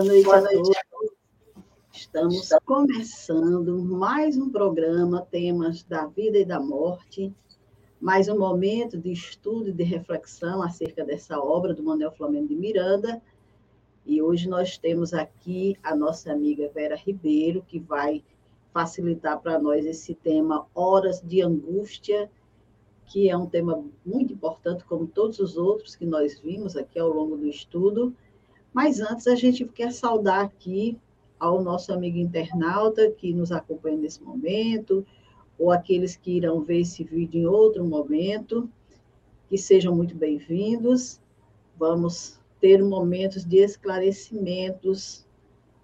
Boa noite, Boa a todos. Estamos começando mais um programa, temas da vida e da morte, mais um momento de estudo e de reflexão acerca dessa obra do Manuel Flamengo de Miranda. E hoje nós temos aqui a nossa amiga Vera Ribeiro, que vai facilitar para nós esse tema Horas de Angústia, que é um tema muito importante, como todos os outros que nós vimos aqui ao longo do estudo. Mas antes, a gente quer saudar aqui ao nosso amigo internauta que nos acompanha nesse momento, ou aqueles que irão ver esse vídeo em outro momento, que sejam muito bem-vindos. Vamos ter momentos de esclarecimentos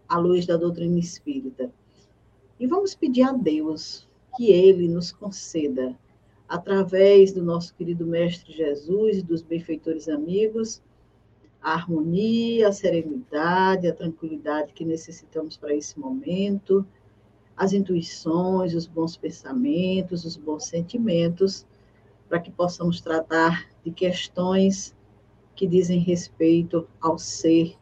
à luz da doutrina espírita. E vamos pedir a Deus que Ele nos conceda, através do nosso querido Mestre Jesus e dos benfeitores amigos, a harmonia, a serenidade, a tranquilidade que necessitamos para esse momento, as intuições, os bons pensamentos, os bons sentimentos, para que possamos tratar de questões que dizem respeito ao ser,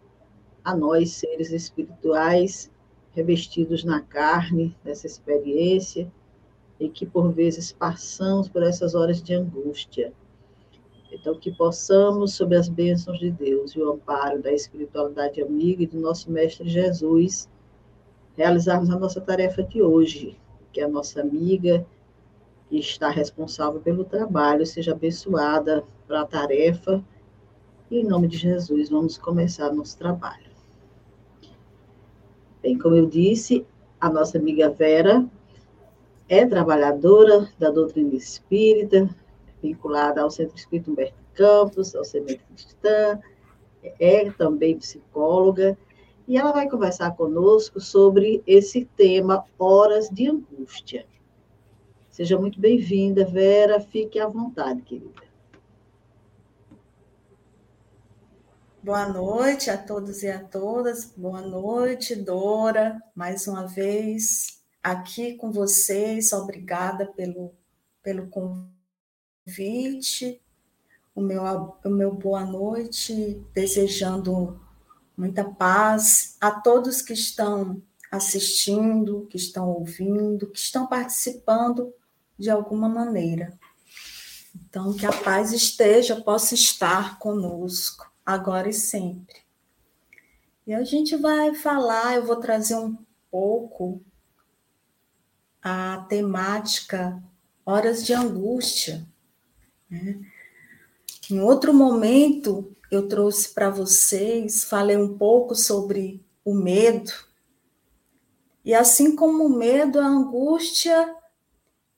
a nós, seres espirituais, revestidos na carne dessa experiência, e que por vezes passamos por essas horas de angústia então, que possamos, sob as bênçãos de Deus e o amparo da espiritualidade amiga e do nosso Mestre Jesus, realizarmos a nossa tarefa de hoje, que a nossa amiga que está responsável pelo trabalho seja abençoada para a tarefa. E em nome de Jesus, vamos começar nosso trabalho. Bem, como eu disse, a nossa amiga Vera é trabalhadora da doutrina espírita, vinculada ao Centro Espírita Humberto Campos, ao Semente Cristã, é também psicóloga, e ela vai conversar conosco sobre esse tema Horas de Angústia. Seja muito bem-vinda, Vera, fique à vontade, querida. Boa noite a todos e a todas. Boa noite, Dora, mais uma vez aqui com vocês. Obrigada pelo, pelo convite convite, o meu, o meu boa noite, desejando muita paz a todos que estão assistindo, que estão ouvindo, que estão participando de alguma maneira. Então, que a paz esteja, possa estar conosco, agora e sempre. E a gente vai falar, eu vou trazer um pouco a temática horas de angústia. Né? Em outro momento, eu trouxe para vocês, falei um pouco sobre o medo. E assim como o medo, a angústia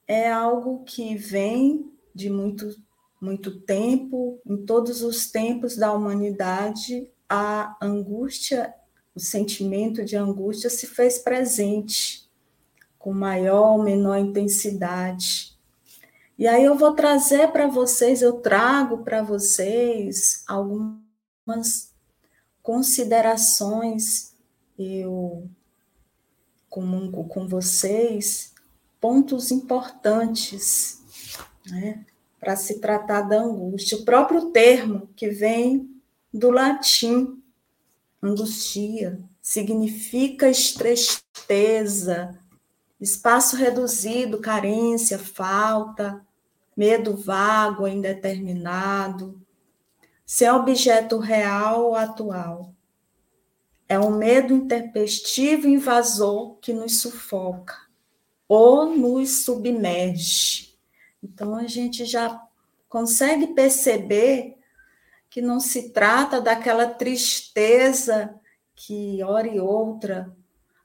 é algo que vem de muito, muito tempo, em todos os tempos da humanidade, a angústia, o sentimento de angústia se fez presente com maior ou menor intensidade. E aí eu vou trazer para vocês, eu trago para vocês algumas considerações, eu comungo com vocês pontos importantes, né, para se tratar da angústia. O próprio termo que vem do latim, angustia, significa tristeza, espaço reduzido, carência, falta, medo vago, indeterminado, sem objeto real ou atual. É um medo intempestivo invasor que nos sufoca ou nos submerge. Então a gente já consegue perceber que não se trata daquela tristeza que hora e outra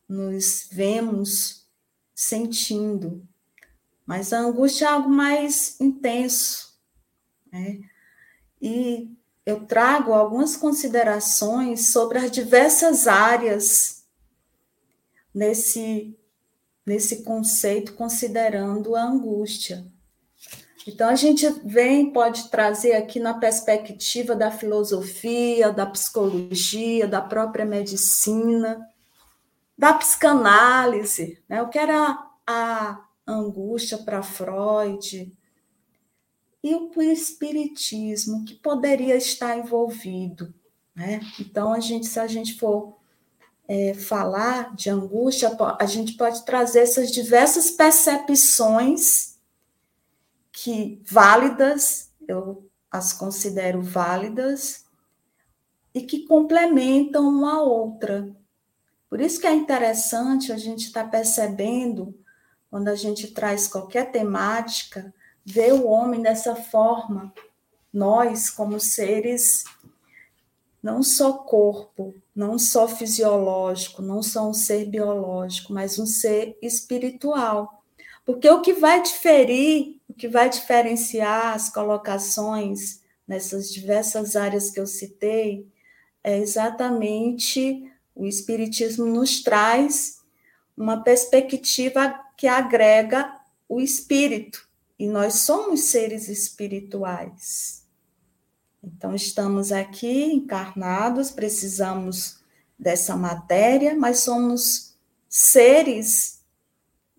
nos vemos sentindo, mas a angústia é algo mais intenso. Né? E eu trago algumas considerações sobre as diversas áreas nesse, nesse conceito, considerando a angústia. Então, a gente vem, pode trazer aqui na perspectiva da filosofia, da psicologia, da própria medicina, da psicanálise, né? o que era a angústia para Freud, e o espiritismo que poderia estar envolvido, né? Então a gente, se a gente for é, falar de angústia, a gente pode trazer essas diversas percepções que válidas, eu as considero válidas, e que complementam uma a outra. Por isso que é interessante a gente estar tá percebendo, quando a gente traz qualquer temática, ver o homem dessa forma, nós, como seres, não só corpo, não só fisiológico, não só um ser biológico, mas um ser espiritual. Porque o que vai diferir, o que vai diferenciar as colocações nessas diversas áreas que eu citei, é exatamente o Espiritismo nos traz uma perspectiva que agrega o espírito, e nós somos seres espirituais. Então, estamos aqui encarnados, precisamos dessa matéria, mas somos seres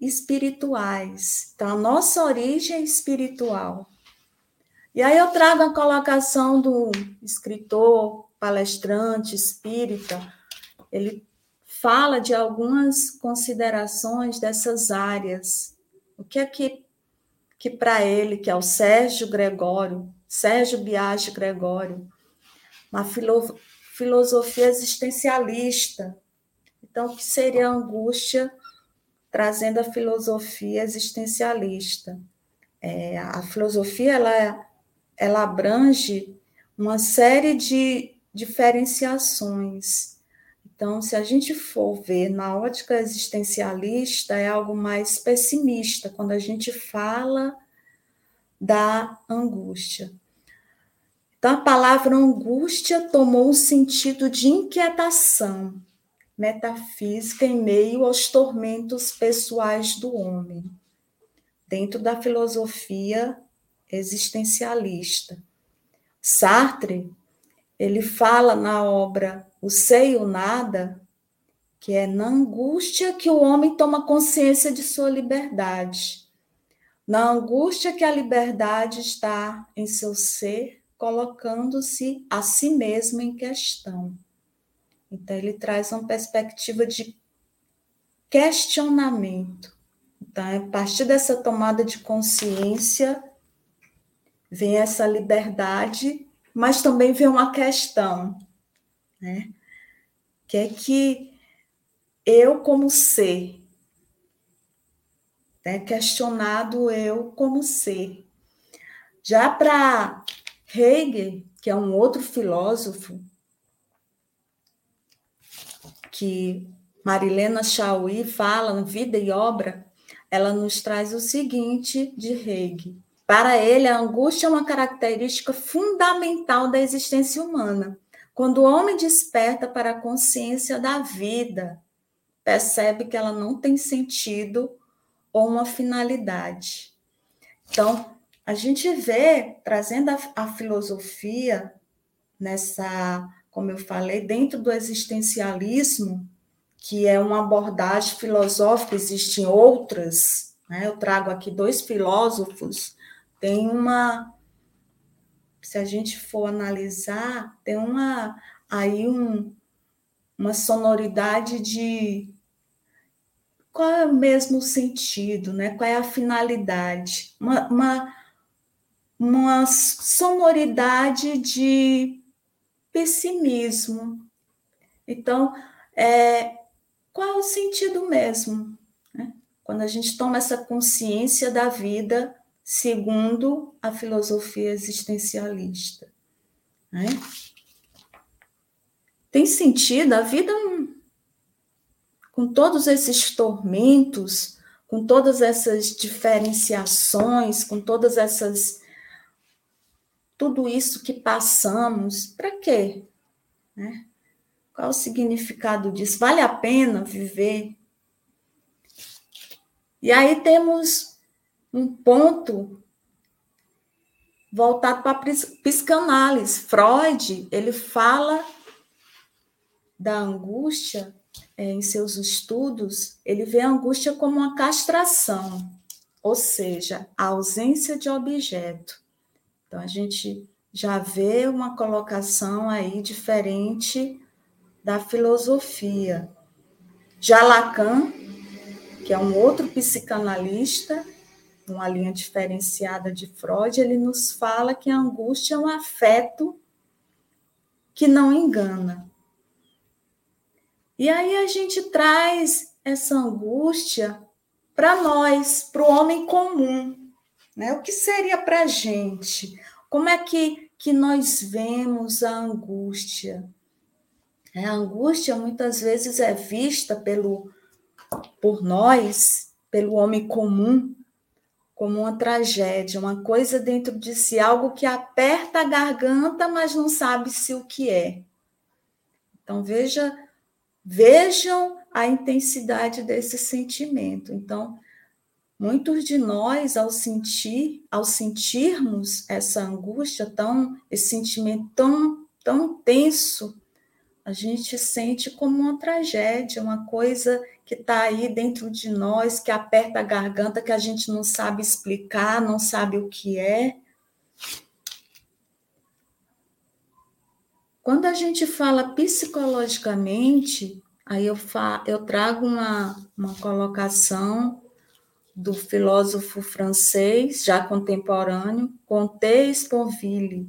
espirituais. Então, a nossa origem é espiritual. E aí eu trago a colocação do escritor, palestrante, espírita, ele fala de algumas considerações dessas áreas. O que é que que para ele, que é o Sérgio Gregório, Sérgio Biagi Gregório, uma filo, filosofia existencialista. Então, o que seria a angústia trazendo a filosofia existencialista? É, a filosofia ela, ela abrange uma série de diferenciações. Então, se a gente for ver na ótica existencialista, é algo mais pessimista, quando a gente fala da angústia. Então, a palavra angústia tomou um sentido de inquietação metafísica em meio aos tormentos pessoais do homem, dentro da filosofia existencialista. Sartre, ele fala na obra o ser e o nada, que é na angústia que o homem toma consciência de sua liberdade. Na angústia que a liberdade está em seu ser, colocando-se a si mesmo em questão. Então, ele traz uma perspectiva de questionamento. Então, a partir dessa tomada de consciência, vem essa liberdade, mas também vem uma questão né? Que é que eu como ser, né? questionado eu como ser. Já para Hegel, que é um outro filósofo, que Marilena Chauí fala no Vida e Obra, ela nos traz o seguinte de Hegel. Para ele, a angústia é uma característica fundamental da existência humana. Quando o homem desperta para a consciência da vida, percebe que ela não tem sentido ou uma finalidade. Então, a gente vê, trazendo a, a filosofia nessa, como eu falei, dentro do existencialismo, que é uma abordagem filosófica, existem outras, né? eu trago aqui dois filósofos, tem uma se a gente for analisar, tem uma aí um, uma sonoridade de qual é o mesmo sentido, né? Qual é a finalidade? Uma, uma, uma sonoridade de pessimismo. Então, é, qual é o sentido mesmo? Né? Quando a gente toma essa consciência da vida segundo a filosofia existencialista. Né? Tem sentido? A vida, com todos esses tormentos, com todas essas diferenciações, com todas essas. Tudo isso que passamos, para quê? Né? Qual o significado disso? Vale a pena viver? E aí temos um ponto voltado para a psicanálise. Freud, ele fala da angústia é, em seus estudos, ele vê a angústia como uma castração, ou seja, a ausência de objeto. Então, a gente já vê uma colocação aí diferente da filosofia. Já Lacan, que é um outro psicanalista, uma linha diferenciada de Freud, ele nos fala que a angústia é um afeto que não engana. E aí a gente traz essa angústia para nós, para o homem comum. Né? O que seria para a gente? Como é que, que nós vemos a angústia? É, a angústia muitas vezes é vista pelo, por nós, pelo homem comum, como uma tragédia, uma coisa dentro de si, algo que aperta a garganta, mas não sabe se o que é. Então veja, vejam a intensidade desse sentimento. Então, muitos de nós ao sentir, ao sentirmos essa angústia tão, esse sentimento tão tão tenso, a gente sente como uma tragédia, uma coisa que está aí dentro de nós, que aperta a garganta, que a gente não sabe explicar, não sabe o que é. Quando a gente fala psicologicamente, aí eu, fa eu trago uma, uma colocação do filósofo francês, já contemporâneo, Comte Sponville.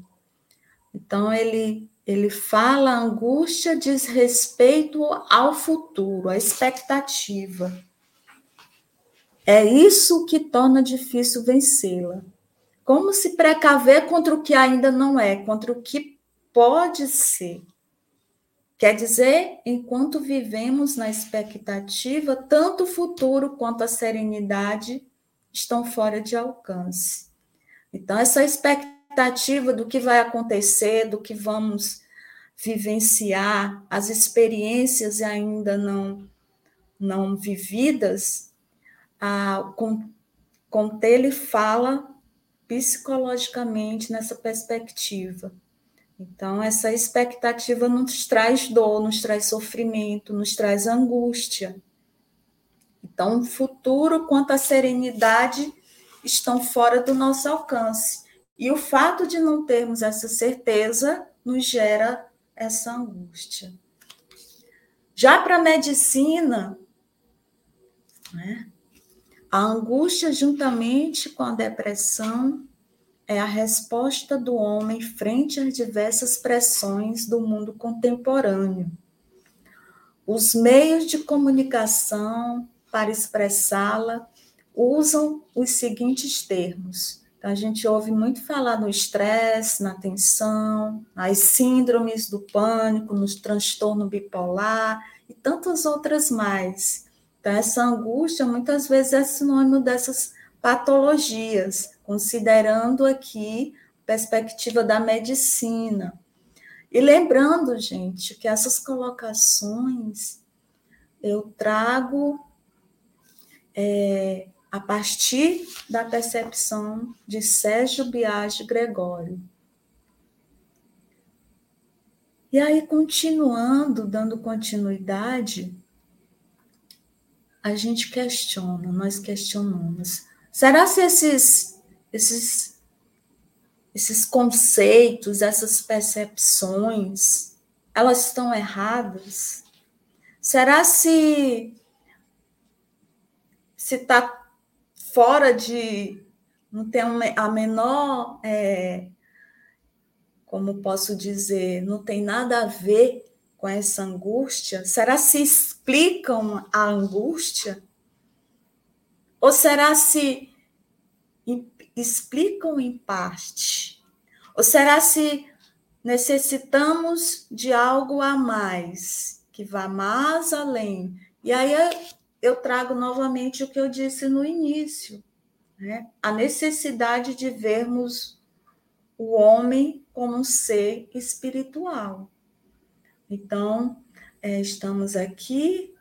Então, ele ele fala a angústia diz respeito ao futuro, à expectativa. É isso que torna difícil vencê-la. Como se precaver contra o que ainda não é, contra o que pode ser. Quer dizer, enquanto vivemos na expectativa, tanto o futuro quanto a serenidade estão fora de alcance. Então, essa expectativa expectativa do que vai acontecer, do que vamos vivenciar, as experiências ainda não não vividas, a, com, com ele fala psicologicamente nessa perspectiva. Então, essa expectativa nos traz dor, nos traz sofrimento, nos traz angústia. Então, o futuro quanto a serenidade estão fora do nosso alcance. E o fato de não termos essa certeza nos gera essa angústia. Já para a medicina, né, a angústia, juntamente com a depressão, é a resposta do homem frente às diversas pressões do mundo contemporâneo. Os meios de comunicação para expressá-la usam os seguintes termos: então, a gente ouve muito falar no estresse, na tensão, nas síndromes do pânico, no transtorno bipolar e tantas outras mais. Então, essa angústia muitas vezes é sinônimo dessas patologias, considerando aqui a perspectiva da medicina. E lembrando, gente, que essas colocações eu trago é, a partir da percepção de Sérgio Biagi Gregório. E aí, continuando, dando continuidade, a gente questiona, nós questionamos. Será se esses, esses, esses conceitos, essas percepções, elas estão erradas? Será se se está fora de. não tem a menor. É, como posso dizer, não tem nada a ver com essa angústia? Será se explicam a angústia? Ou será se explicam em parte? Ou será se necessitamos de algo a mais, que vá mais além? E aí eu trago novamente o que eu disse no início, né? a necessidade de vermos o homem como um ser espiritual. Então, é, estamos aqui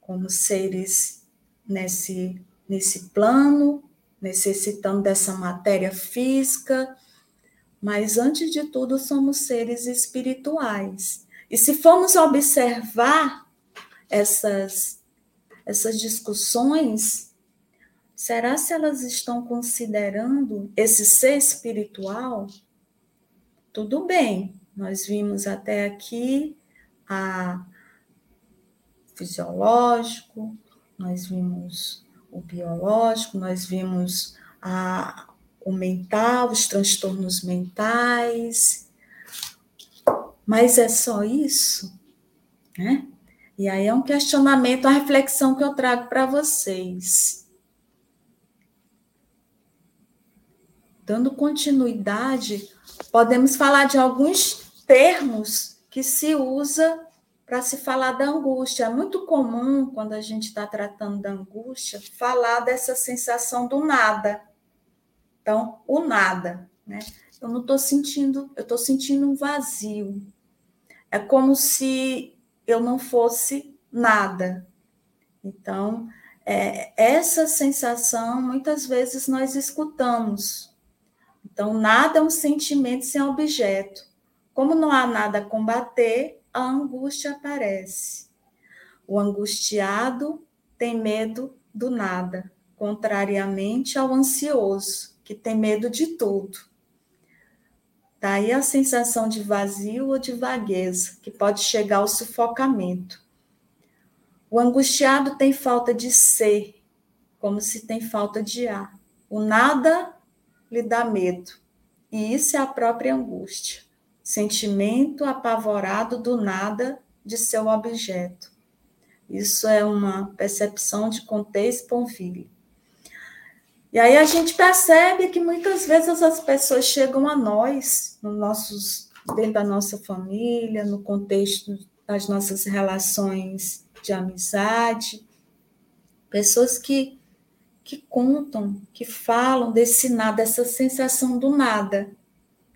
como seres nesse, nesse plano, necessitando dessa matéria física, mas antes de tudo somos seres espirituais. E se formos observar essas essas discussões, será se elas estão considerando esse ser espiritual? Tudo bem, nós vimos até aqui a fisiológico, nós vimos o biológico, nós vimos a, o mental, os transtornos mentais. Mas é só isso? Né? E aí é um questionamento, uma reflexão que eu trago para vocês. Dando continuidade, podemos falar de alguns termos que se usa para se falar da angústia. É muito comum, quando a gente está tratando da angústia, falar dessa sensação do nada. Então, o nada, né? Eu não estou sentindo, eu estou sentindo um vazio. É como se eu não fosse nada. Então, é, essa sensação, muitas vezes nós escutamos. Então, nada é um sentimento sem objeto. Como não há nada a combater, a angústia aparece. O angustiado tem medo do nada, contrariamente ao ansioso que tem medo de tudo. Tá a sensação de vazio ou de vagueza, que pode chegar ao sufocamento. O angustiado tem falta de ser, como se tem falta de ar. O nada lhe dá medo, e isso é a própria angústia, sentimento apavorado do nada de seu objeto. Isso é uma percepção de Comte Sponville. E aí a gente percebe que muitas vezes as pessoas chegam a nós, no nossos, dentro da nossa família, no contexto das nossas relações de amizade, pessoas que, que contam, que falam desse nada, dessa sensação do nada,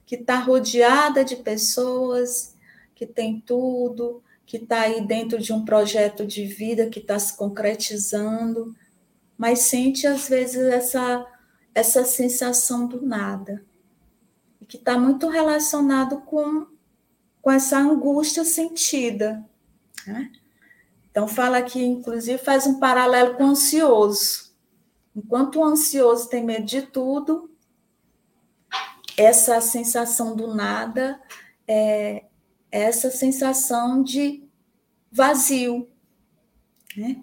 que está rodeada de pessoas, que tem tudo, que está aí dentro de um projeto de vida que está se concretizando, mas sente às vezes essa, essa sensação do nada, que está muito relacionado com, com essa angústia sentida. Né? Então, fala aqui, inclusive, faz um paralelo com o ansioso. Enquanto o ansioso tem medo de tudo, essa sensação do nada é essa sensação de vazio. Né?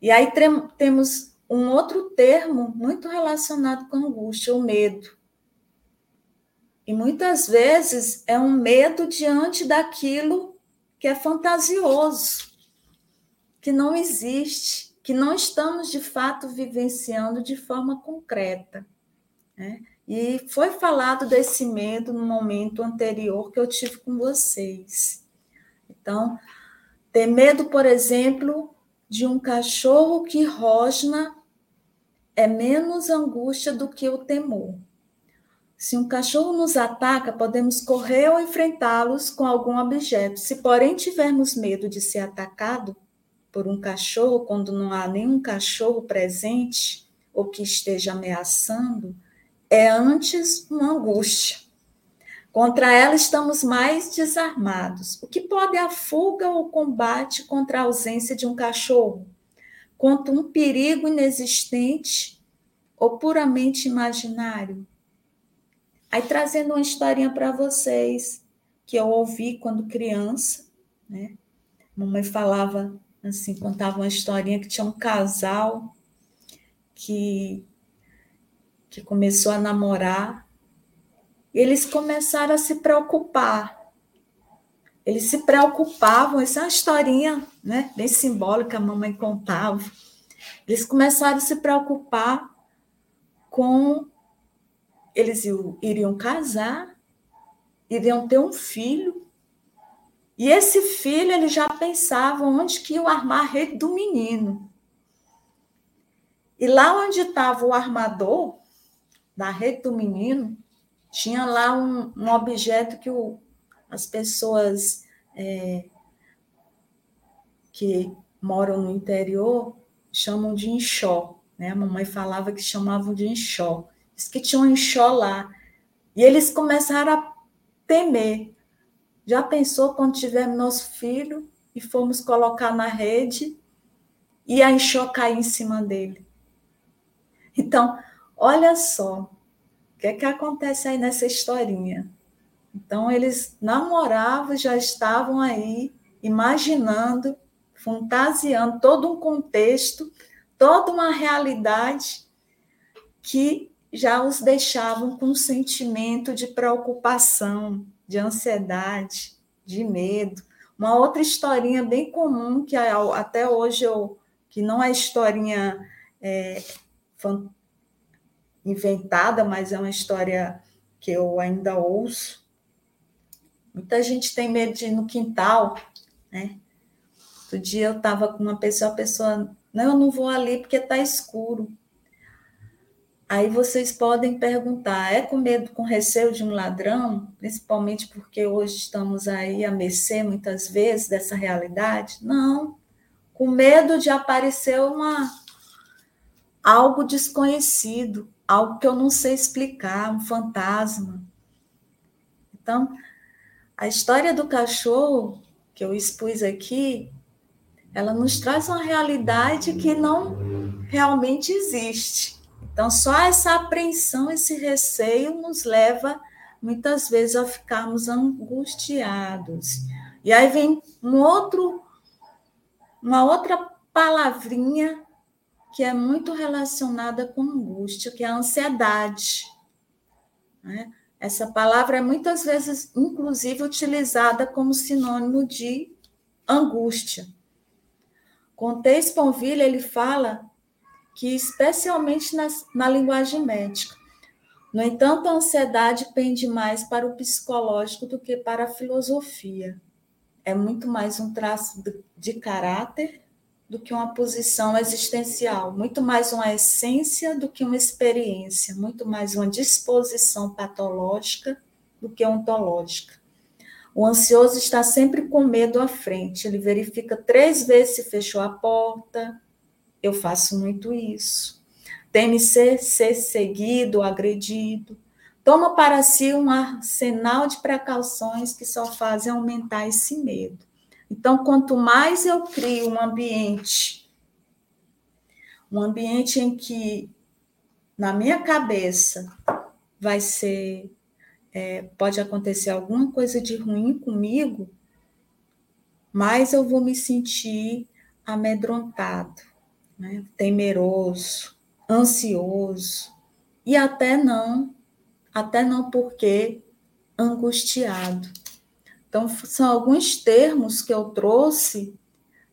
E aí temos um outro termo muito relacionado com angústia, o medo. E muitas vezes é um medo diante daquilo que é fantasioso, que não existe, que não estamos de fato vivenciando de forma concreta. Né? E foi falado desse medo no momento anterior que eu tive com vocês. Então, ter medo, por exemplo, de um cachorro que rosna é menos angústia do que o temor. Se um cachorro nos ataca, podemos correr ou enfrentá-los com algum objeto. Se, porém, tivermos medo de ser atacado por um cachorro quando não há nenhum cachorro presente ou que esteja ameaçando, é antes uma angústia. Contra ela estamos mais desarmados. O que pode a fuga ou combate contra a ausência de um cachorro? Contra um perigo inexistente ou puramente imaginário? Aí trazendo uma historinha para vocês que eu ouvi quando criança, né? Mamãe falava assim, contava uma historinha que tinha um casal que que começou a namorar, e eles começaram a se preocupar eles se preocupavam, essa é uma historinha né, bem simbólica, a mamãe contava. Eles começaram a se preocupar com. Eles iriam casar, iriam ter um filho, e esse filho eles já pensavam onde que iam armar a rede do menino. E lá onde estava o armador da rede do menino, tinha lá um, um objeto que o, as pessoas é, que moram no interior chamam de enxó. Né? A mamãe falava que chamavam de enxó. Diz que tinha um enxó lá. E eles começaram a temer. Já pensou quando tivermos nosso filho e formos colocar na rede e a enxó cair em cima dele? Então, olha só o que é que acontece aí nessa historinha. Então, eles namoravam, já estavam aí imaginando fantasiando todo um contexto, toda uma realidade que já os deixavam com um sentimento de preocupação, de ansiedade, de medo. Uma outra historinha bem comum que até hoje eu que não é historinha é, inventada, mas é uma história que eu ainda ouço. Muita gente tem medo de ir no quintal, né? Outro dia eu estava com uma pessoa, a pessoa, não, eu não vou ali porque está escuro. Aí vocês podem perguntar, é com medo, com receio de um ladrão, principalmente porque hoje estamos aí a mercê muitas vezes dessa realidade? Não, com medo de aparecer uma algo desconhecido, algo que eu não sei explicar, um fantasma. Então, a história do cachorro que eu expus aqui, ela nos traz uma realidade que não realmente existe. Então, só essa apreensão, esse receio nos leva muitas vezes a ficarmos angustiados. E aí vem um outro uma outra palavrinha que é muito relacionada com angústia, que é a ansiedade. Né? Essa palavra é muitas vezes, inclusive, utilizada como sinônimo de angústia. Conte Sponville, ele fala que, especialmente na linguagem médica, no entanto, a ansiedade pende mais para o psicológico do que para a filosofia. É muito mais um traço de, de caráter do que uma posição existencial, muito mais uma essência do que uma experiência, muito mais uma disposição patológica do que ontológica. O ansioso está sempre com medo à frente, ele verifica três vezes se fechou a porta. Eu faço muito isso. Teme ser, ser seguido, agredido. Toma para si um arsenal de precauções que só fazem aumentar esse medo. Então, quanto mais eu crio um ambiente, um ambiente em que na minha cabeça vai ser, é, pode acontecer alguma coisa de ruim comigo, mais eu vou me sentir amedrontado, né? temeroso, ansioso e até não, até não porque angustiado. Então, são alguns termos que eu trouxe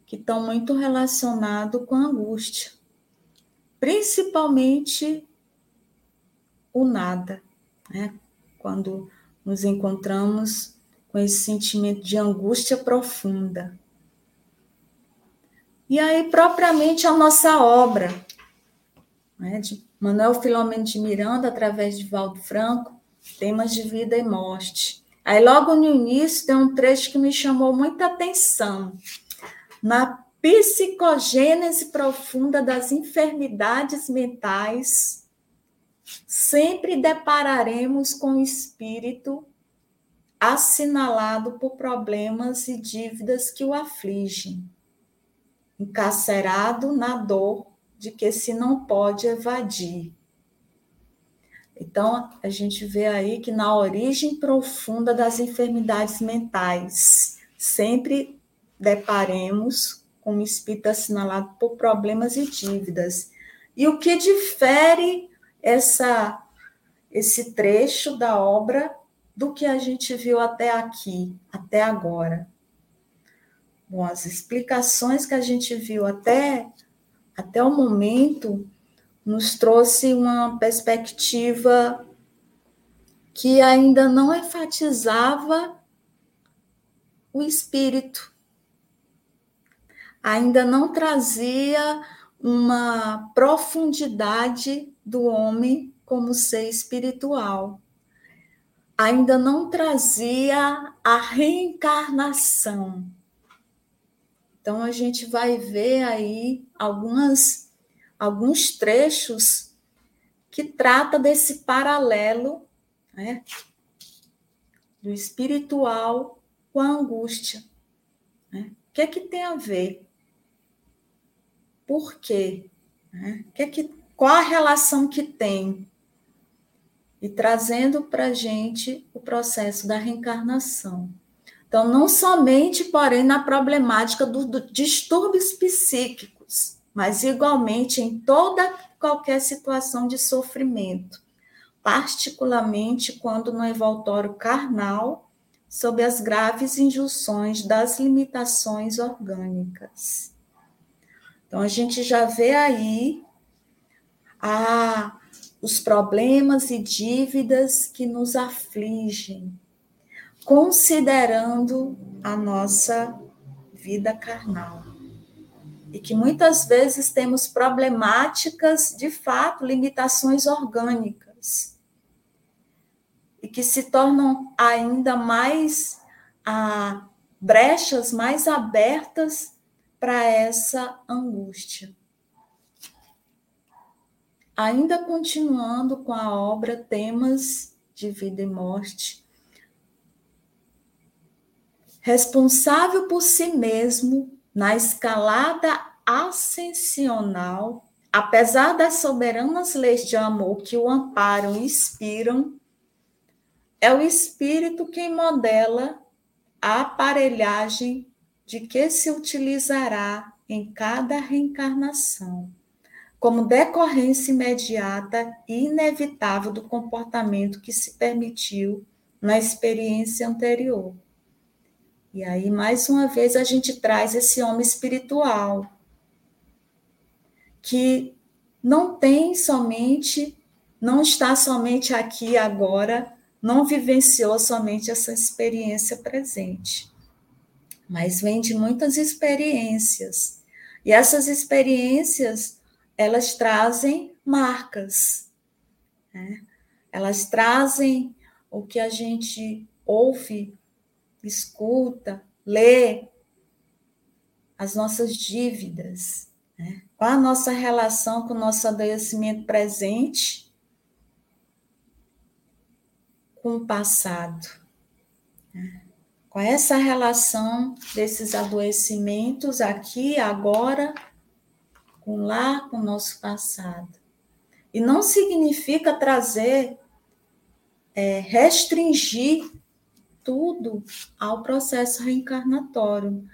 que estão muito relacionados com a angústia, principalmente o nada, né? quando nos encontramos com esse sentimento de angústia profunda. E aí, propriamente, a nossa obra, né, de Manuel Filomeno de Miranda, através de Valdo Franco, temas de vida e morte. Aí, logo no início, tem um trecho que me chamou muita atenção. Na psicogênese profunda das enfermidades mentais, sempre depararemos com o espírito assinalado por problemas e dívidas que o afligem, encarcerado na dor de que se não pode evadir. Então, a gente vê aí que na origem profunda das enfermidades mentais, sempre deparemos com um espírito assinalado por problemas e dívidas. E o que difere essa, esse trecho da obra do que a gente viu até aqui, até agora? Bom, as explicações que a gente viu até, até o momento nos trouxe uma perspectiva que ainda não enfatizava o espírito, ainda não trazia uma profundidade do homem como ser espiritual, ainda não trazia a reencarnação. Então a gente vai ver aí algumas alguns trechos que trata desse paralelo né, do espiritual com a angústia. Né? O que é que tem a ver? Por quê? Né? Que é que, qual a relação que tem? E trazendo para a gente o processo da reencarnação. Então, não somente, porém, na problemática do distúrbios psíquicos, mas igualmente em toda qualquer situação de sofrimento, particularmente quando no envoltório carnal, sob as graves injunções das limitações orgânicas. Então, a gente já vê aí a, os problemas e dívidas que nos afligem, considerando a nossa vida carnal. E que muitas vezes temos problemáticas, de fato, limitações orgânicas, e que se tornam ainda mais ah, brechas mais abertas para essa angústia. Ainda continuando com a obra Temas de Vida e Morte, responsável por si mesmo na escalada ascensional, apesar das soberanas leis de amor que o amparam e inspiram, é o espírito quem modela a aparelhagem de que se utilizará em cada reencarnação, como decorrência imediata e inevitável do comportamento que se permitiu na experiência anterior. E aí, mais uma vez, a gente traz esse homem espiritual, que não tem somente, não está somente aqui agora, não vivenciou somente essa experiência presente, mas vem de muitas experiências. E essas experiências, elas trazem marcas, né? elas trazem o que a gente ouve escuta, lê as nossas dívidas, né? qual a nossa relação com o nosso adoecimento presente com o passado. Né? Qual é essa relação desses adoecimentos aqui, agora, com lá, com o nosso passado? E não significa trazer, é, restringir tudo ao processo reencarnatório.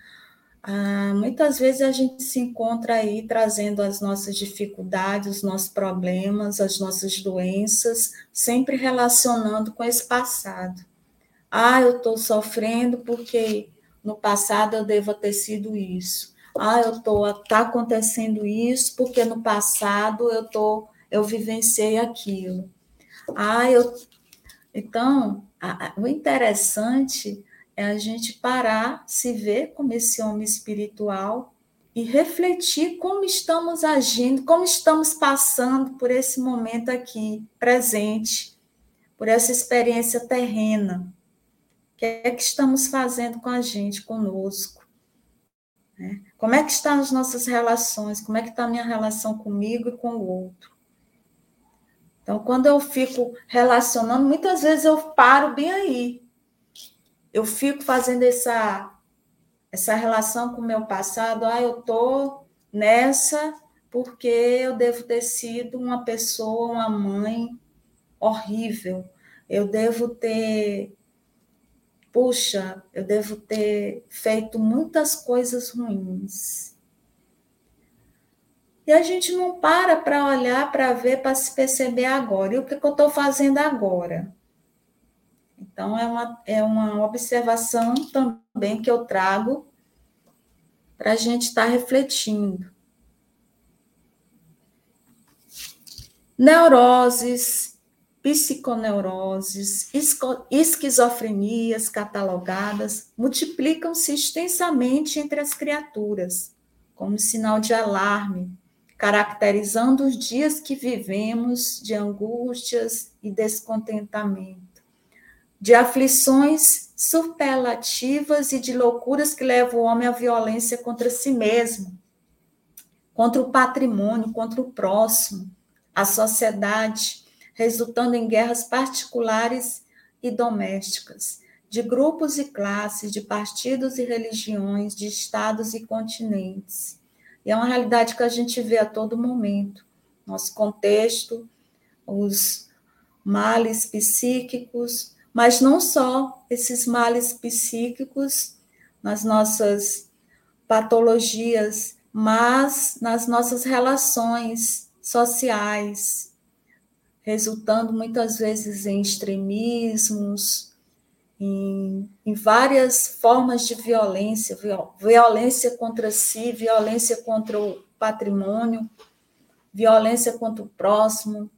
Ah, muitas vezes a gente se encontra aí trazendo as nossas dificuldades, os nossos problemas, as nossas doenças, sempre relacionando com esse passado. Ah, eu estou sofrendo porque no passado eu devo ter sido isso. Ah, eu estou tá acontecendo isso porque no passado eu tô eu vivenciei aquilo. Ah, eu então o interessante é a gente parar, se ver como esse homem espiritual e refletir como estamos agindo, como estamos passando por esse momento aqui, presente, por essa experiência terrena. O que é que estamos fazendo com a gente, conosco? Né? Como é que estão as nossas relações? Como é que está a minha relação comigo e com o outro? Então, quando eu fico relacionando, muitas vezes eu paro bem aí. Eu fico fazendo essa, essa relação com o meu passado. Ah, eu estou nessa porque eu devo ter sido uma pessoa, uma mãe horrível. Eu devo ter. Puxa, eu devo ter feito muitas coisas ruins. E a gente não para para olhar, para ver, para se perceber agora. E o que, que eu estou fazendo agora? Então, é uma, é uma observação também que eu trago para a gente estar tá refletindo. Neuroses, psiconeuroses, esquizofrenias catalogadas multiplicam-se extensamente entre as criaturas, como sinal de alarme caracterizando os dias que vivemos de angústias e descontentamento, de aflições superlativas e de loucuras que levam o homem à violência contra si mesmo, contra o patrimônio, contra o próximo, a sociedade, resultando em guerras particulares e domésticas, de grupos e classes, de partidos e religiões, de estados e continentes e é uma realidade que a gente vê a todo momento. Nosso contexto, os males psíquicos, mas não só esses males psíquicos nas nossas patologias, mas nas nossas relações sociais, resultando muitas vezes em extremismos, em, em várias formas de violência, violência contra si, violência contra o patrimônio, violência contra o próximo,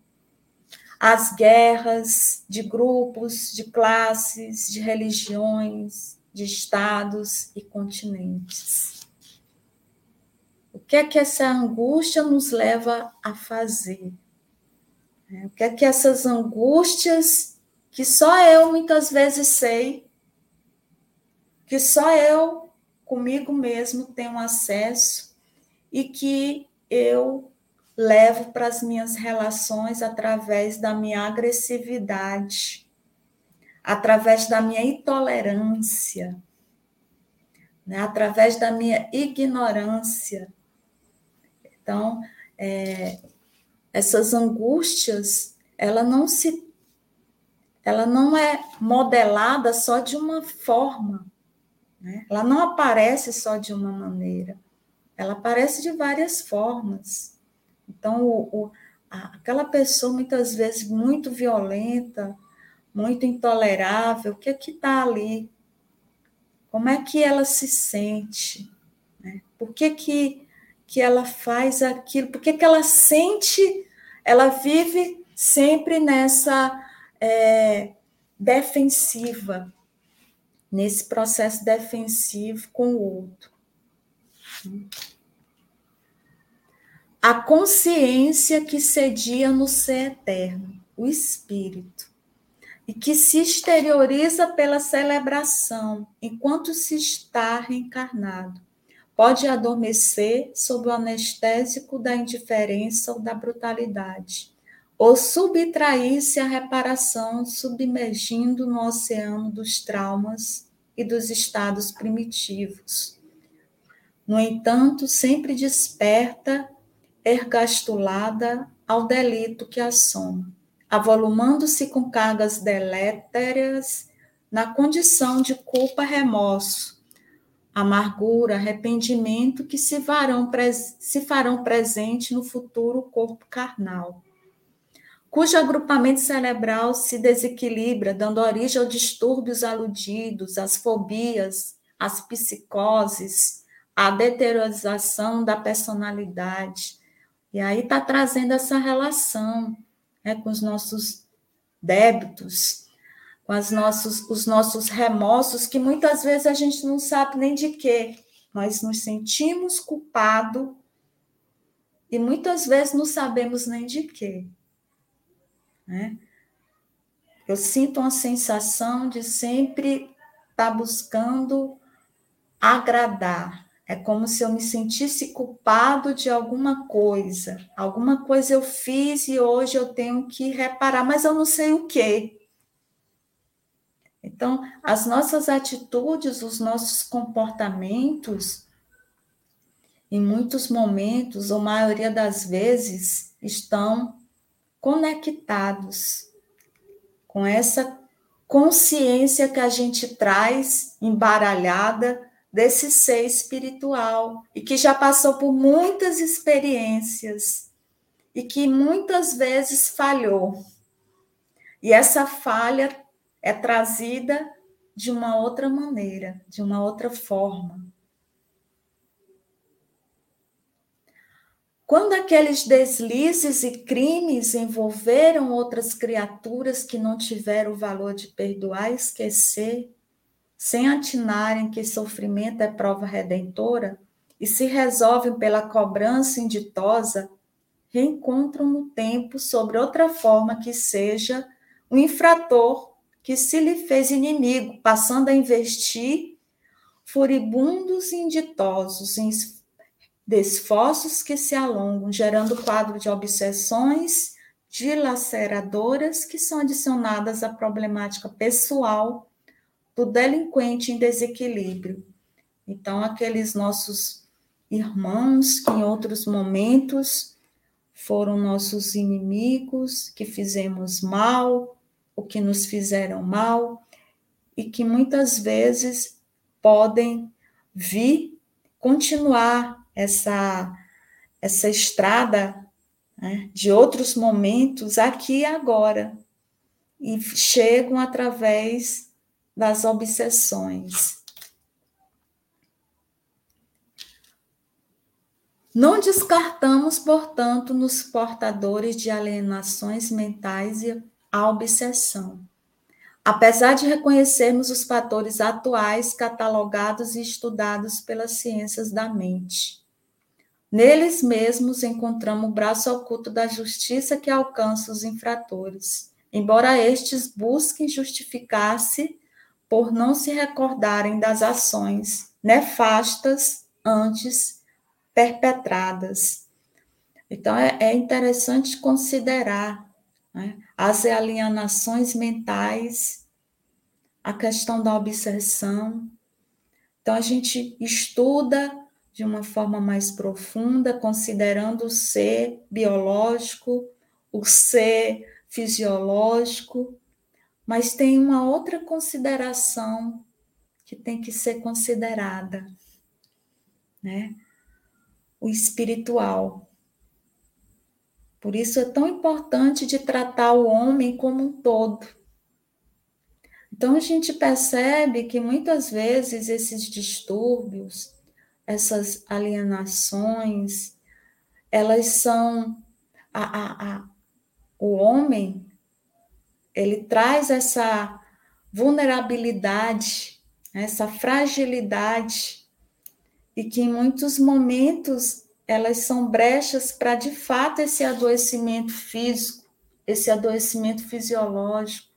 as guerras de grupos, de classes, de religiões, de estados e continentes. O que é que essa angústia nos leva a fazer? O que é que essas angústias que só eu muitas vezes sei, que só eu comigo mesmo tenho acesso e que eu levo para as minhas relações através da minha agressividade, através da minha intolerância, né? através da minha ignorância. Então, é, essas angústias, ela não se ela não é modelada só de uma forma, né? ela não aparece só de uma maneira, ela aparece de várias formas. Então, o, o, aquela pessoa muitas vezes muito violenta, muito intolerável, o que é que está ali? Como é que ela se sente? Né? Por que, que, que ela faz aquilo? Por que, que ela sente, ela vive sempre nessa é, defensiva, nesse processo defensivo com o outro. A consciência que cedia no ser eterno, o espírito, e que se exterioriza pela celebração enquanto se está reencarnado, pode adormecer sob o anestésico da indiferença ou da brutalidade ou subtrair-se à reparação, submergindo no oceano dos traumas e dos estados primitivos. No entanto, sempre desperta, ergastulada ao delito que assoma, avolumando-se com cargas deléteras na condição de culpa remorso, amargura, arrependimento que se farão, se farão presente no futuro corpo carnal cujo agrupamento cerebral se desequilibra, dando origem aos distúrbios aludidos, às fobias, às psicoses, à deteriorização da personalidade. E aí está trazendo essa relação né, com os nossos débitos, com as nossos, os nossos remorsos, que muitas vezes a gente não sabe nem de quê. Nós nos sentimos culpados e muitas vezes não sabemos nem de quê. Né? Eu sinto uma sensação de sempre estar tá buscando agradar. É como se eu me sentisse culpado de alguma coisa. Alguma coisa eu fiz e hoje eu tenho que reparar, mas eu não sei o quê. Então, as nossas atitudes, os nossos comportamentos, em muitos momentos, ou maioria das vezes, estão conectados com essa consciência que a gente traz embaralhada desse ser espiritual e que já passou por muitas experiências e que muitas vezes falhou. E essa falha é trazida de uma outra maneira, de uma outra forma. Quando aqueles deslizes e crimes envolveram outras criaturas que não tiveram o valor de perdoar e esquecer, sem atinarem que sofrimento é prova redentora, e se resolvem pela cobrança inditosa, reencontram no tempo sobre outra forma que seja o um infrator que se lhe fez inimigo, passando a investir furibundos e inditosos em de esforços que se alongam, gerando quadro de obsessões dilaceradoras que são adicionadas à problemática pessoal do delinquente em desequilíbrio. Então, aqueles nossos irmãos que em outros momentos foram nossos inimigos, que fizemos mal, o que nos fizeram mal e que muitas vezes podem vir continuar essa essa estrada né, de outros momentos aqui e agora e chegam através das obsessões. Não descartamos, portanto, nos portadores de alienações mentais e a obsessão. Apesar de reconhecermos os fatores atuais catalogados e estudados pelas ciências da mente, neles mesmos encontramos o braço oculto da justiça que alcança os infratores, embora estes busquem justificar-se por não se recordarem das ações nefastas antes perpetradas. Então, é, é interessante considerar né, as alienações mentais, a questão da obsessão. Então, a gente estuda de uma forma mais profunda, considerando o ser biológico, o ser fisiológico, mas tem uma outra consideração que tem que ser considerada, né? o espiritual. Por isso é tão importante de tratar o homem como um todo. Então a gente percebe que muitas vezes esses distúrbios, essas alienações, elas são a, a, a, o homem ele traz essa vulnerabilidade, essa fragilidade e que em muitos momentos elas são brechas para de fato esse adoecimento físico, esse adoecimento fisiológico,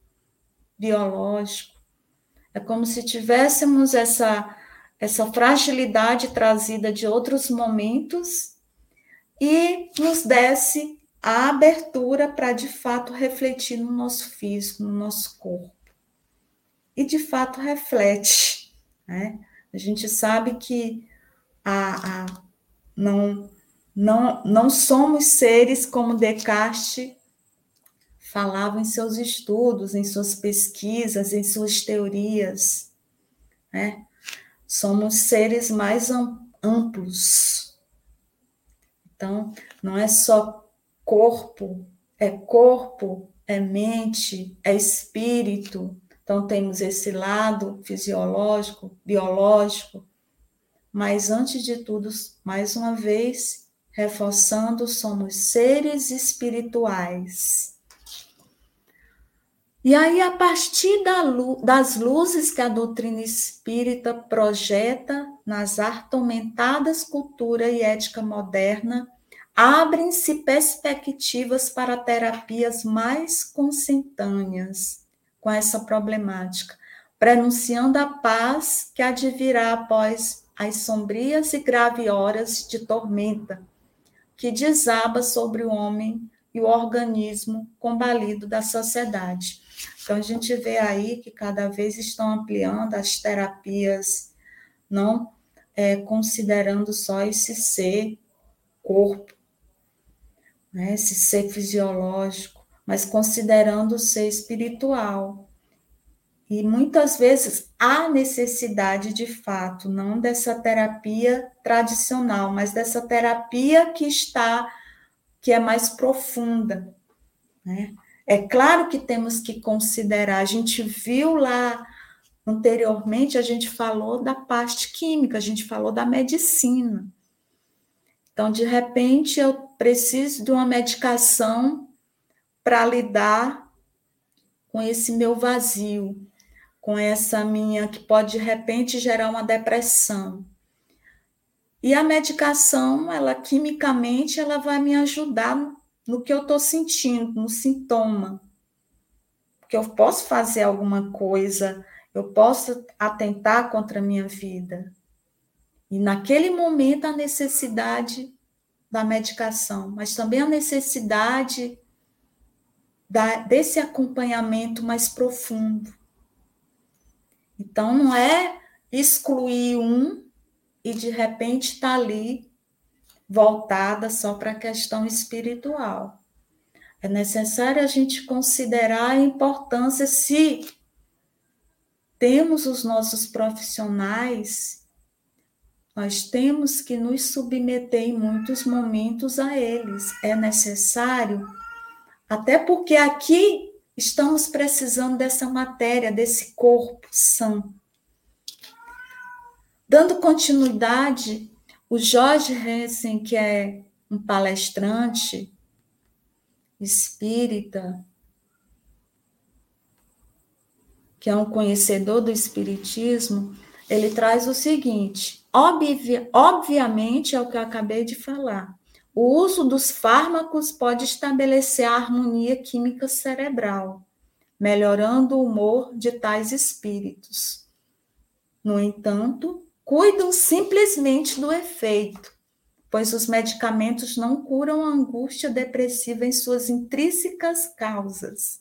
biológico. É como se tivéssemos essa essa fragilidade trazida de outros momentos e nos desse a abertura para de fato refletir no nosso físico, no nosso corpo. E de fato reflete. Né? A gente sabe que a, a não, não, não somos seres como Descartes falava em seus estudos, em suas pesquisas, em suas teorias. Né? Somos seres mais amplos. Então, não é só corpo, é corpo, é mente, é espírito. Então, temos esse lado fisiológico, biológico, mas antes de tudo, mais uma vez, reforçando, somos seres espirituais. E aí, a partir da luz, das luzes que a doutrina espírita projeta nas atormentadas cultura e ética moderna, abrem-se perspectivas para terapias mais consentâneas com essa problemática, prenunciando a paz que advirá após as sombrias e graves horas de tormenta que desaba sobre o homem e o organismo combalido da sociedade. Então, a gente vê aí que cada vez estão ampliando as terapias, não é, considerando só esse ser corpo, né, esse ser fisiológico, mas considerando o ser espiritual, e muitas vezes há necessidade de fato, não dessa terapia tradicional, mas dessa terapia que está, que é mais profunda. Né? É claro que temos que considerar, a gente viu lá anteriormente, a gente falou da parte química, a gente falou da medicina. Então, de repente, eu preciso de uma medicação para lidar com esse meu vazio com essa minha que pode de repente gerar uma depressão. E a medicação, ela quimicamente, ela vai me ajudar no que eu estou sentindo, no sintoma. Porque eu posso fazer alguma coisa, eu posso atentar contra a minha vida. E naquele momento a necessidade da medicação, mas também a necessidade da, desse acompanhamento mais profundo. Então, não é excluir um e de repente estar tá ali voltada só para a questão espiritual. É necessário a gente considerar a importância se temos os nossos profissionais, nós temos que nos submeter em muitos momentos a eles. É necessário, até porque aqui estamos precisando dessa matéria, desse corpo são. Dando continuidade, o Jorge Hansen, que é um palestrante espírita, que é um conhecedor do espiritismo, ele traz o seguinte: obvi obviamente é o que eu acabei de falar. O uso dos fármacos pode estabelecer a harmonia química cerebral, melhorando o humor de tais espíritos. No entanto, cuidam simplesmente do efeito, pois os medicamentos não curam a angústia depressiva em suas intrínsecas causas.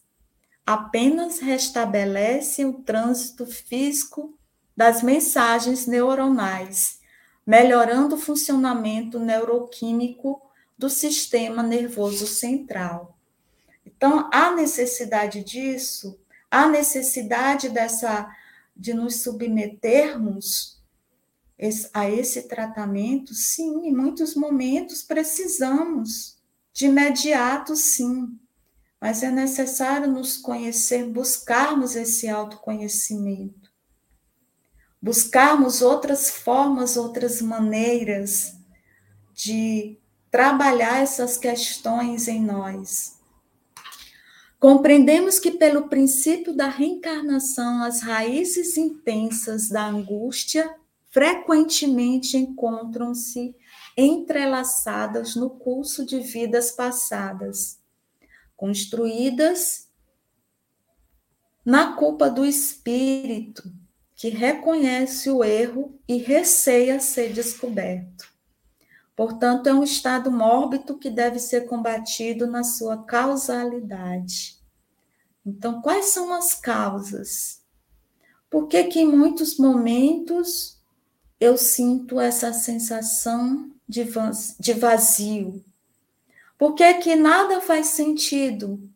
Apenas restabelecem o trânsito físico das mensagens neuronais, melhorando o funcionamento neuroquímico do sistema nervoso central. Então, há necessidade disso, há necessidade dessa de nos submetermos a esse tratamento, sim, em muitos momentos precisamos, de imediato, sim, mas é necessário nos conhecer, buscarmos esse autoconhecimento, buscarmos outras formas, outras maneiras de trabalhar essas questões em nós. Compreendemos que, pelo princípio da reencarnação, as raízes intensas da angústia frequentemente encontram-se entrelaçadas no curso de vidas passadas, construídas na culpa do espírito que reconhece o erro e receia ser descoberto. Portanto, é um estado mórbido que deve ser combatido na sua causalidade. Então, quais são as causas? Por que que em muitos momentos eu sinto essa sensação de vazio? Por que, que nada faz sentido?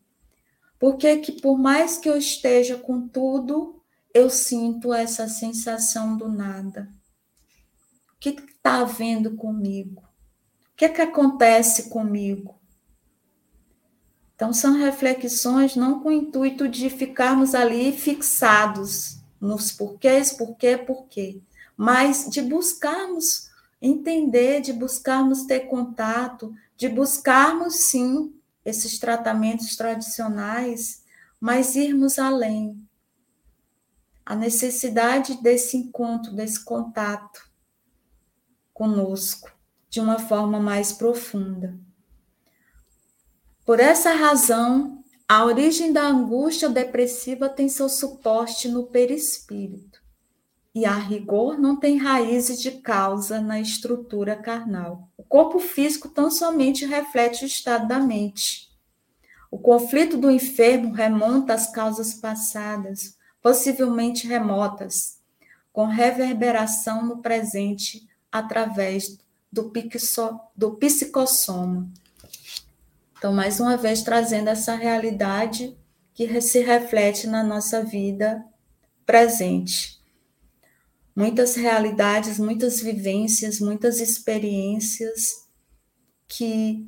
Por que, que, por mais que eu esteja com tudo, eu sinto essa sensação do nada? O que está havendo comigo? O que, que acontece comigo? Então, são reflexões não com o intuito de ficarmos ali fixados nos porquês, porquê, porquê, mas de buscarmos entender, de buscarmos ter contato, de buscarmos sim esses tratamentos tradicionais, mas irmos além. A necessidade desse encontro, desse contato conosco, de uma forma mais profunda. Por essa razão, a origem da angústia depressiva tem seu suporte no perispírito e, a rigor, não tem raízes de causa na estrutura carnal. O corpo físico tão somente reflete o estado da mente. O conflito do enfermo remonta às causas passadas, possivelmente remotas, com reverberação no presente através do, pixo, do psicossoma. Então, mais uma vez, trazendo essa realidade que se reflete na nossa vida presente muitas realidades, muitas vivências, muitas experiências que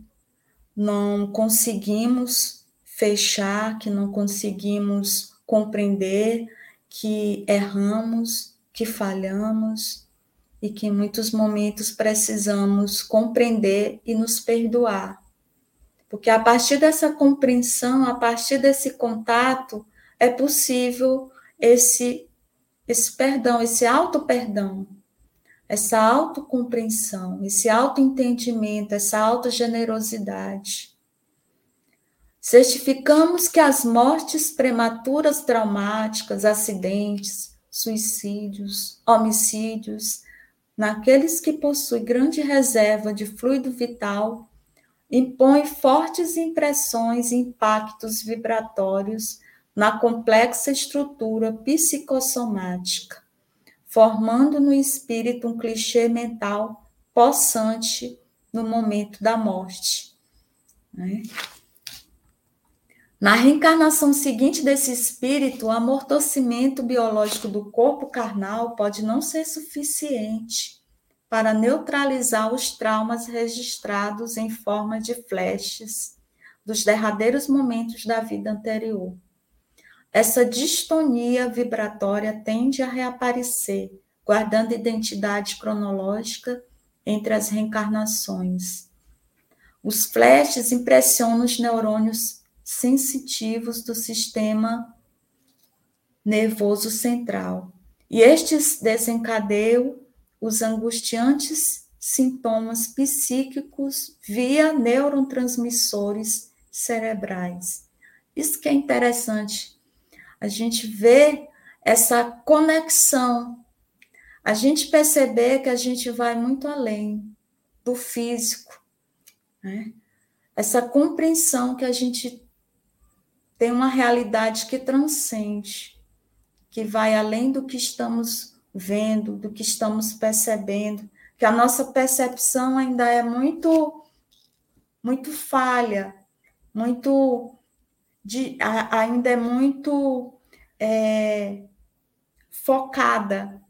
não conseguimos fechar, que não conseguimos compreender, que erramos, que falhamos e que em muitos momentos precisamos compreender e nos perdoar. Porque a partir dessa compreensão, a partir desse contato, é possível esse esse perdão, esse auto-perdão, essa autocompreensão, esse autoentendimento, essa autogenerosidade. Certificamos que as mortes prematuras traumáticas, acidentes, suicídios, homicídios, naqueles que possuem grande reserva de fluido vital, impõem fortes impressões impactos vibratórios na complexa estrutura psicossomática, formando no espírito um clichê mental possante no momento da morte. Né? Na reencarnação seguinte desse espírito, o amortecimento biológico do corpo carnal pode não ser suficiente para neutralizar os traumas registrados em forma de flashes dos derradeiros momentos da vida anterior. Essa distonia vibratória tende a reaparecer, guardando identidade cronológica entre as reencarnações. Os flashes impressionam os neurônios sensitivos do sistema nervoso central. E estes desencadeiam os angustiantes sintomas psíquicos via neurotransmissores cerebrais. Isso que é interessante. A gente vê essa conexão, a gente perceber que a gente vai muito além do físico, né? Essa compreensão que a gente tem uma realidade que transcende, que vai além do que estamos vendo, do que estamos percebendo, que a nossa percepção ainda é muito muito falha, muito de, a, ainda é muito é, focada,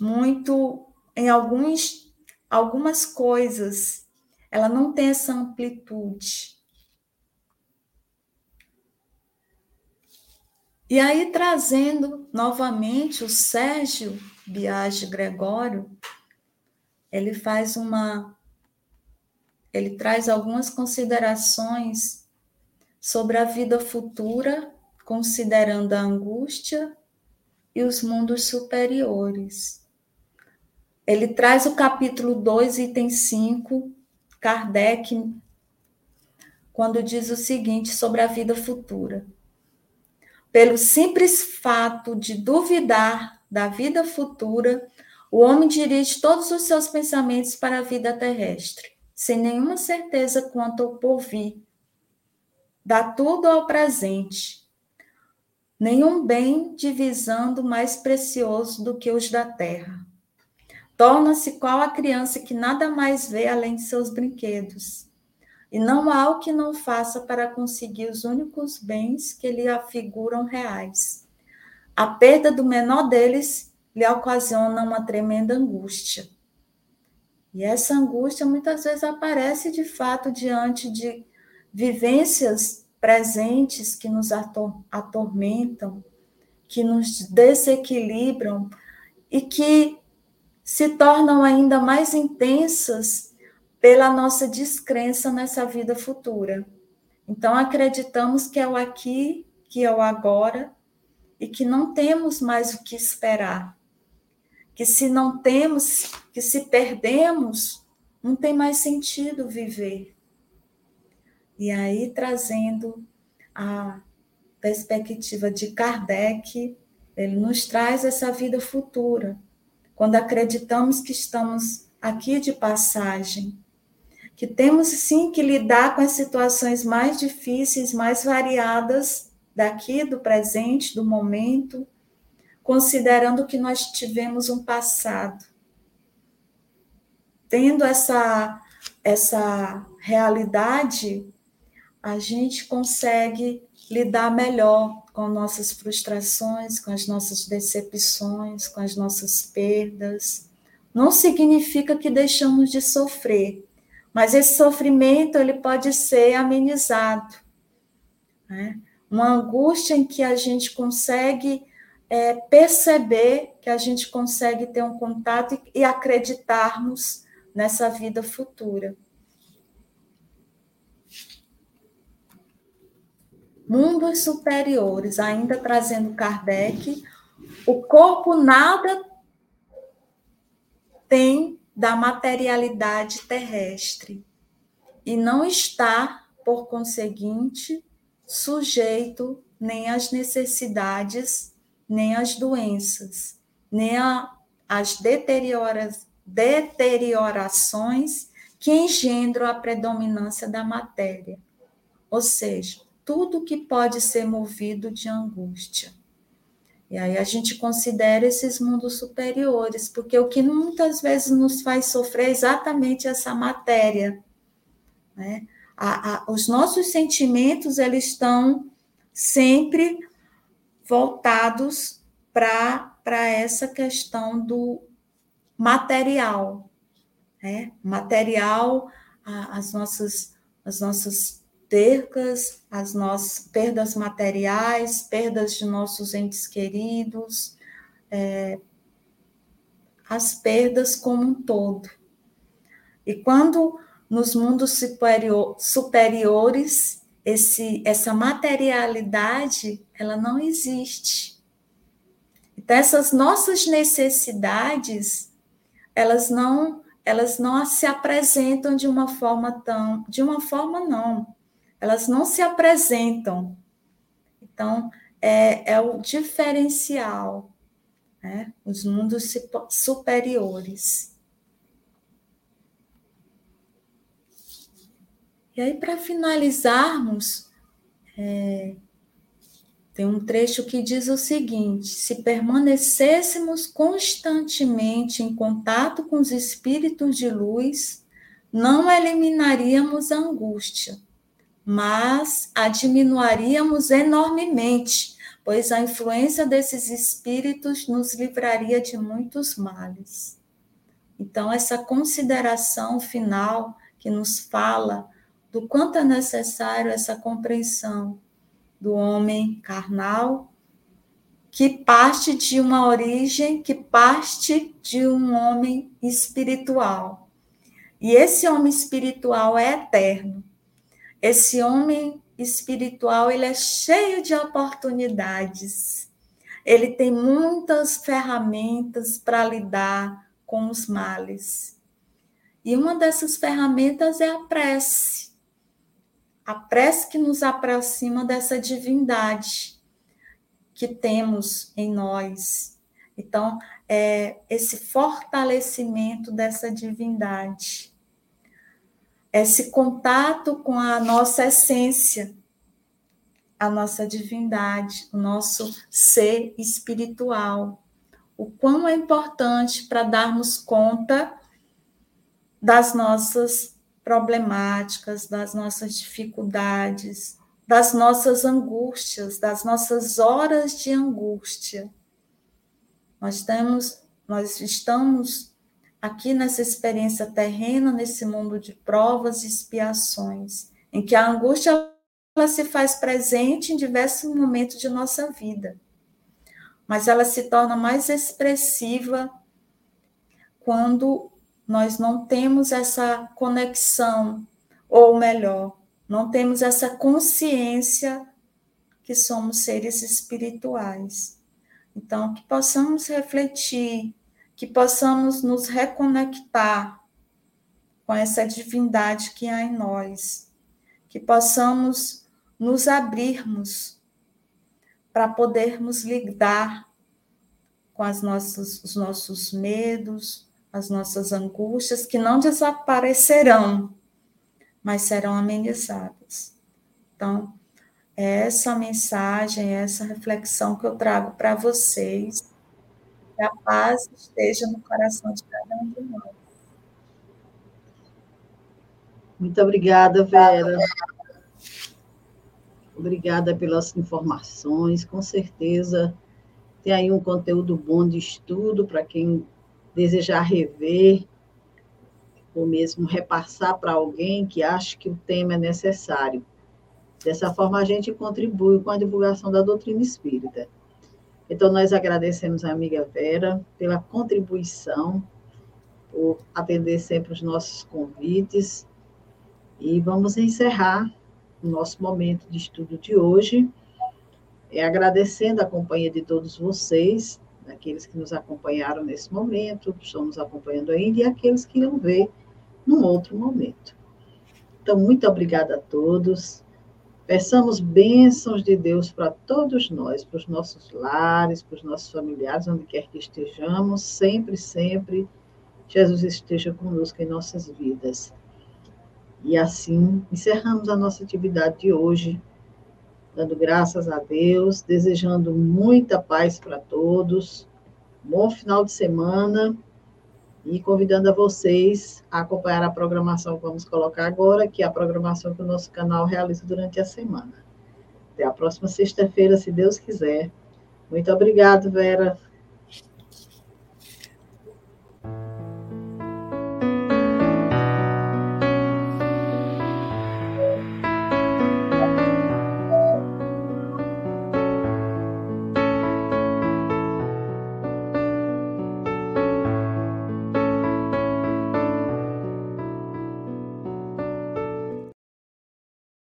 muito em alguns, algumas coisas. Ela não tem essa amplitude. E aí, trazendo novamente o Sérgio Biagi Gregório, ele faz uma. Ele traz algumas considerações sobre a vida futura, considerando a angústia e os mundos superiores. Ele traz o capítulo 2, item 5, Kardec, quando diz o seguinte sobre a vida futura pelo simples fato de duvidar da vida futura, o homem dirige todos os seus pensamentos para a vida terrestre, sem nenhuma certeza quanto ao porvir. Dá tudo ao presente, nenhum bem divisando mais precioso do que os da terra. Torna-se qual a criança que nada mais vê além de seus brinquedos e não há o que não faça para conseguir os únicos bens que lhe afiguram reais. A perda do menor deles lhe ocasiona uma tremenda angústia. E essa angústia muitas vezes aparece de fato diante de vivências presentes que nos atormentam, que nos desequilibram e que se tornam ainda mais intensas pela nossa descrença nessa vida futura. Então, acreditamos que é o aqui, que é o agora, e que não temos mais o que esperar. Que se não temos, que se perdemos, não tem mais sentido viver. E aí, trazendo a perspectiva de Kardec, ele nos traz essa vida futura, quando acreditamos que estamos aqui de passagem, que temos sim que lidar com as situações mais difíceis, mais variadas daqui, do presente, do momento, considerando que nós tivemos um passado. Tendo essa, essa realidade, a gente consegue lidar melhor com nossas frustrações, com as nossas decepções, com as nossas perdas. Não significa que deixamos de sofrer, mas esse sofrimento ele pode ser amenizado. Né? Uma angústia em que a gente consegue é, perceber, que a gente consegue ter um contato e, e acreditarmos nessa vida futura. Mundos superiores, ainda trazendo Kardec, o corpo nada tem da materialidade terrestre e não está, por conseguinte, sujeito nem às necessidades, nem às doenças, nem às deteriora deteriorações que engendram a predominância da matéria, ou seja, tudo que pode ser movido de angústia. E aí a gente considera esses mundos superiores, porque o que muitas vezes nos faz sofrer é exatamente essa matéria, né? a, a, os nossos sentimentos eles estão sempre voltados para essa questão do material, né? Material, a, as nossas as nossas percas, as nossas perdas materiais, perdas de nossos entes queridos, é, as perdas como um todo. E quando nos mundos superior, superiores esse, essa materialidade ela não existe. Então essas nossas necessidades elas não elas não se apresentam de uma forma tão de uma forma não elas não se apresentam. Então, é, é o diferencial, né? os mundos superiores. E aí, para finalizarmos, é, tem um trecho que diz o seguinte: se permanecêssemos constantemente em contato com os espíritos de luz, não eliminaríamos a angústia mas a diminuiríamos enormemente, pois a influência desses espíritos nos livraria de muitos males. Então, essa consideração final que nos fala do quanto é necessário essa compreensão do homem carnal, que parte de uma origem, que parte de um homem espiritual. E esse homem espiritual é eterno. Esse homem espiritual, ele é cheio de oportunidades. Ele tem muitas ferramentas para lidar com os males. E uma dessas ferramentas é a prece. A prece que nos aproxima dessa divindade que temos em nós. Então, é esse fortalecimento dessa divindade esse contato com a nossa essência, a nossa divindade, o nosso ser espiritual. O quão é importante para darmos conta das nossas problemáticas, das nossas dificuldades, das nossas angústias, das nossas horas de angústia. Nós temos, nós estamos aqui nessa experiência terrena, nesse mundo de provas e expiações, em que a angústia ela se faz presente em diversos momentos de nossa vida, mas ela se torna mais expressiva quando nós não temos essa conexão, ou melhor, não temos essa consciência que somos seres espirituais. Então, que possamos refletir que possamos nos reconectar com essa divindade que há em nós, que possamos nos abrirmos para podermos lidar com as nossas, os nossos medos, as nossas angústias, que não desaparecerão, mas serão amenizadas. Então, é essa mensagem, é essa reflexão que eu trago para vocês que a paz esteja no coração de cada um de nós. Muito obrigada, Vera. Obrigada pelas informações. Com certeza tem aí um conteúdo bom de estudo para quem desejar rever ou mesmo repassar para alguém que acha que o tema é necessário. Dessa forma, a gente contribui com a divulgação da doutrina espírita. Então, nós agradecemos a amiga Vera pela contribuição, por atender sempre os nossos convites. E vamos encerrar o nosso momento de estudo de hoje, é, agradecendo a companhia de todos vocês, daqueles que nos acompanharam nesse momento, que estão nos acompanhando ainda, e aqueles que irão ver num outro momento. Então, muito obrigada a todos. Peçamos bênçãos de Deus para todos nós, para os nossos lares, para os nossos familiares, onde quer que estejamos, sempre, sempre, Jesus esteja conosco em nossas vidas. E assim, encerramos a nossa atividade de hoje, dando graças a Deus, desejando muita paz para todos, bom final de semana E convidando a vocês a acompanhar a programação que vamos colocar agora, que é a programação que o nosso canal realiza durante a semana. Até a próxima sexta-feira, se Deus quiser. Muito obrigado, Vera.